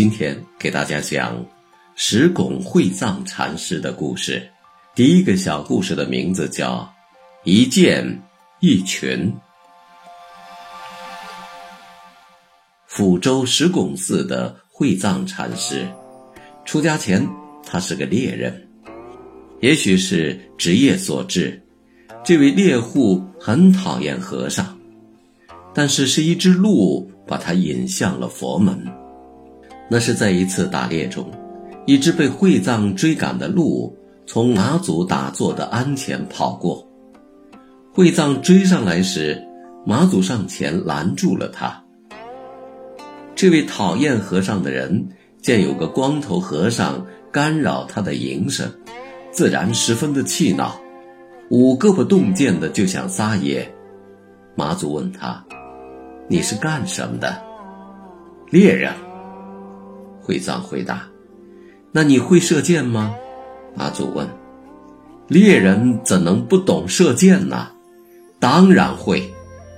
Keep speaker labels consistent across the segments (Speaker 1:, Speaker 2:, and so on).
Speaker 1: 今天给大家讲石拱会藏禅师的故事。第一个小故事的名字叫“一剑一群”。抚州石拱寺的会藏禅师，出家前他是个猎人，也许是职业所致，这位猎户很讨厌和尚，但是是一只鹿把他引向了佛门。那是在一次打猎中，一只被会藏追赶的鹿从马祖打坐的鞍前跑过。会藏追上来时，马祖上前拦住了他。这位讨厌和尚的人见有个光头和尚干扰他的营生，自然十分的气恼，舞胳膊动剑的就想撒野。马祖问他：“你是干什么的？”猎人。会藏回答：“那你会射箭吗？”马祖问。“猎人怎能不懂射箭呢？”“当然会。”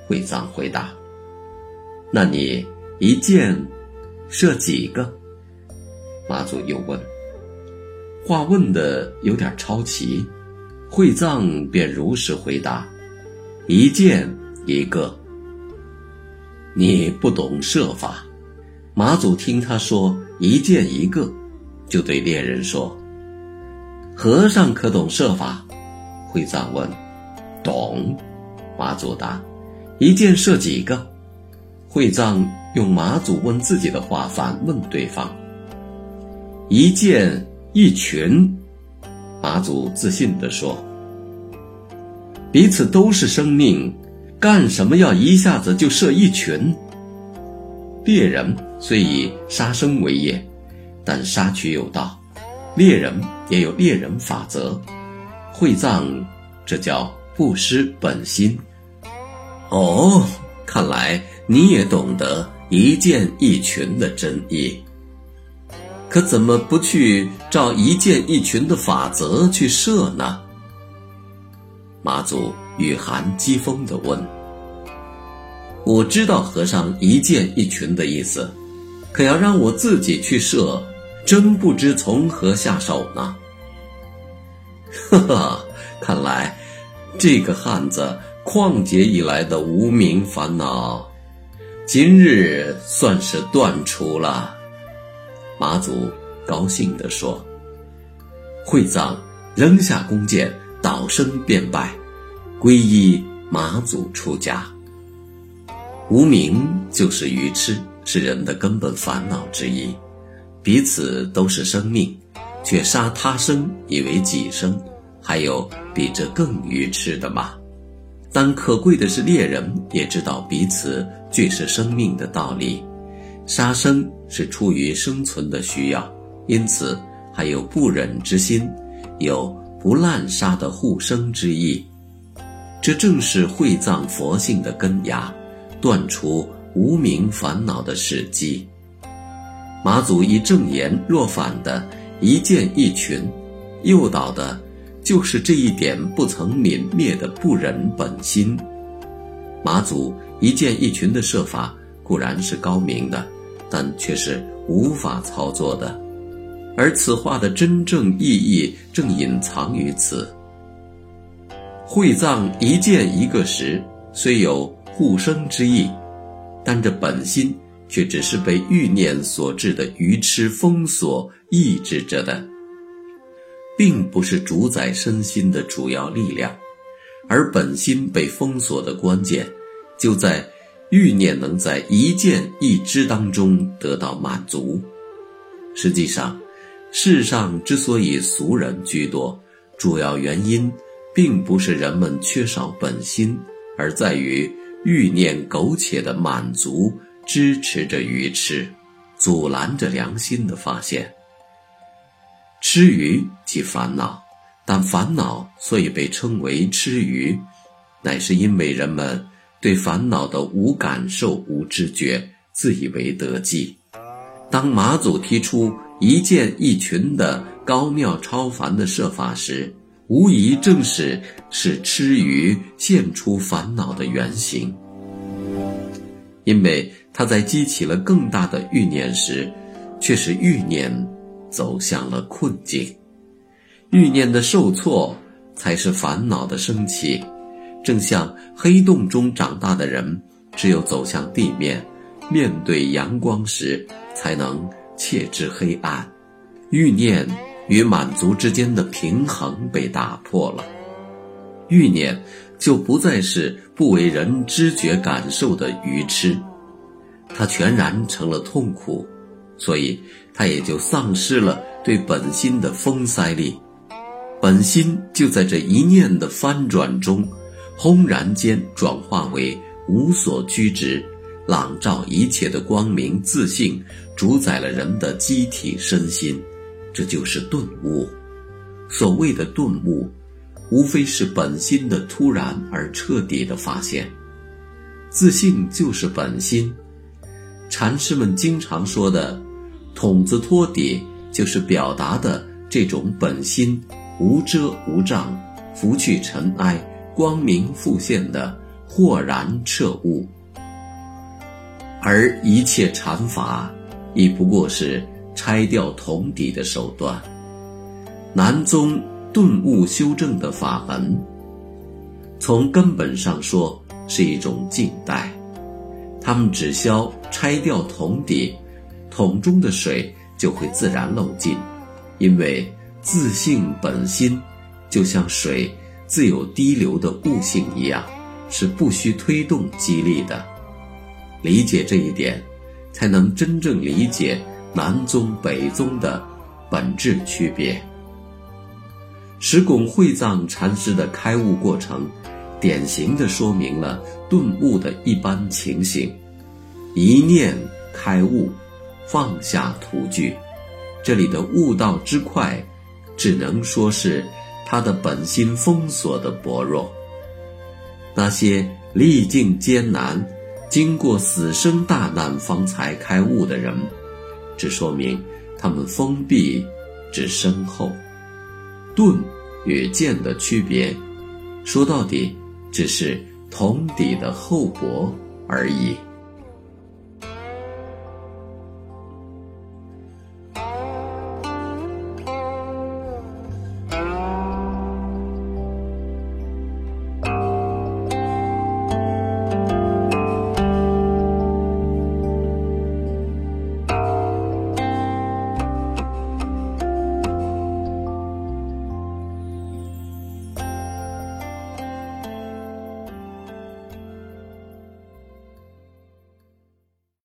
Speaker 1: 会藏回答。“那你一箭射几个？”马祖又问。话问的有点超奇，会藏便如实回答：“一箭一个。”你不懂射法。马祖听他说。一箭一个，就对猎人说：“和尚可懂射法？”会藏问：“懂。”马祖答：“一箭射几个？”会藏用马祖问自己的话反问对方：“一箭一群。”马祖自信地说：“彼此都是生命，干什么要一下子就射一群？”猎人虽以杀生为业，但杀取有道，猎人也有猎人法则。会藏，这叫不失本心。哦，看来你也懂得一箭一群的真意。可怎么不去照一箭一群的法则去射呢？马祖雨寒讥讽地问。我知道和尚一箭一群的意思，可要让我自己去射，真不知从何下手呢。呵呵，看来这个汉子旷劫以来的无名烦恼，今日算是断除了。马祖高兴地说：“会藏扔下弓箭，倒身便拜，皈依马祖出家。”无名就是愚痴，是人的根本烦恼之一。彼此都是生命，却杀他生以为己生，还有比这更愚痴的吗？但可贵的是，猎人也知道彼此俱是生命的道理，杀生是出于生存的需要，因此还有不忍之心，有不滥杀的护生之意。这正是会藏佛性的根芽。断除无名烦恼的时机。马祖一正言若反的一剑一群，诱导的，就是这一点不曾泯灭的不忍本心。马祖一剑一群的设法固然是高明的，但却是无法操作的。而此话的真正意义正隐藏于此。会藏一剑一个时，虽有。护生之意，但这本心却只是被欲念所致的愚痴封锁抑制着的，并不是主宰身心的主要力量。而本心被封锁的关键，就在欲念能在一见一知当中得到满足。实际上，世上之所以俗人居多，主要原因并不是人们缺少本心，而在于欲念苟且的满足支持着愚痴，阻拦着良心的发现。吃鱼即烦恼，但烦恼所以被称为吃鱼，乃是因为人们对烦恼的无感受、无知觉，自以为得计。当马祖提出一见一群的高妙超凡的设法时，无疑正是使痴愚现出烦恼的原型。因为他在激起了更大的欲念时，却是欲念走向了困境。欲念的受挫，才是烦恼的升起。正像黑洞中长大的人，只有走向地面，面对阳光时，才能切知黑暗。欲念。与满足之间的平衡被打破了，欲念就不再是不为人知觉感受的愚痴，它全然成了痛苦，所以它也就丧失了对本心的封塞力。本心就在这一念的翻转中，轰然间转化为无所拘执、朗照一切的光明自信，主宰了人的机体身心。这就是顿悟。所谓的顿悟，无非是本心的突然而彻底的发现。自信就是本心。禅师们经常说的“筒子托底”，就是表达的这种本心无遮无障、拂去尘埃、光明复现的豁然彻悟。而一切禅法，亦不过是。拆掉铜底的手段，南宗顿悟修正的法门，从根本上说是一种静待。他们只消拆掉铜底，桶中的水就会自然漏尽，因为自性本心就像水自有滴流的悟性一样，是不需推动激励的。理解这一点，才能真正理解。南宗北宗的本质区别。石拱会藏禅师的开悟过程，典型的说明了顿悟的一般情形：一念开悟，放下图具。这里的悟道之快，只能说是他的本心封锁的薄弱。那些历尽艰难，经过死生大难方才开悟的人。只说明他们封闭之深厚，盾与剑的区别，说到底只是铜底的厚薄而已。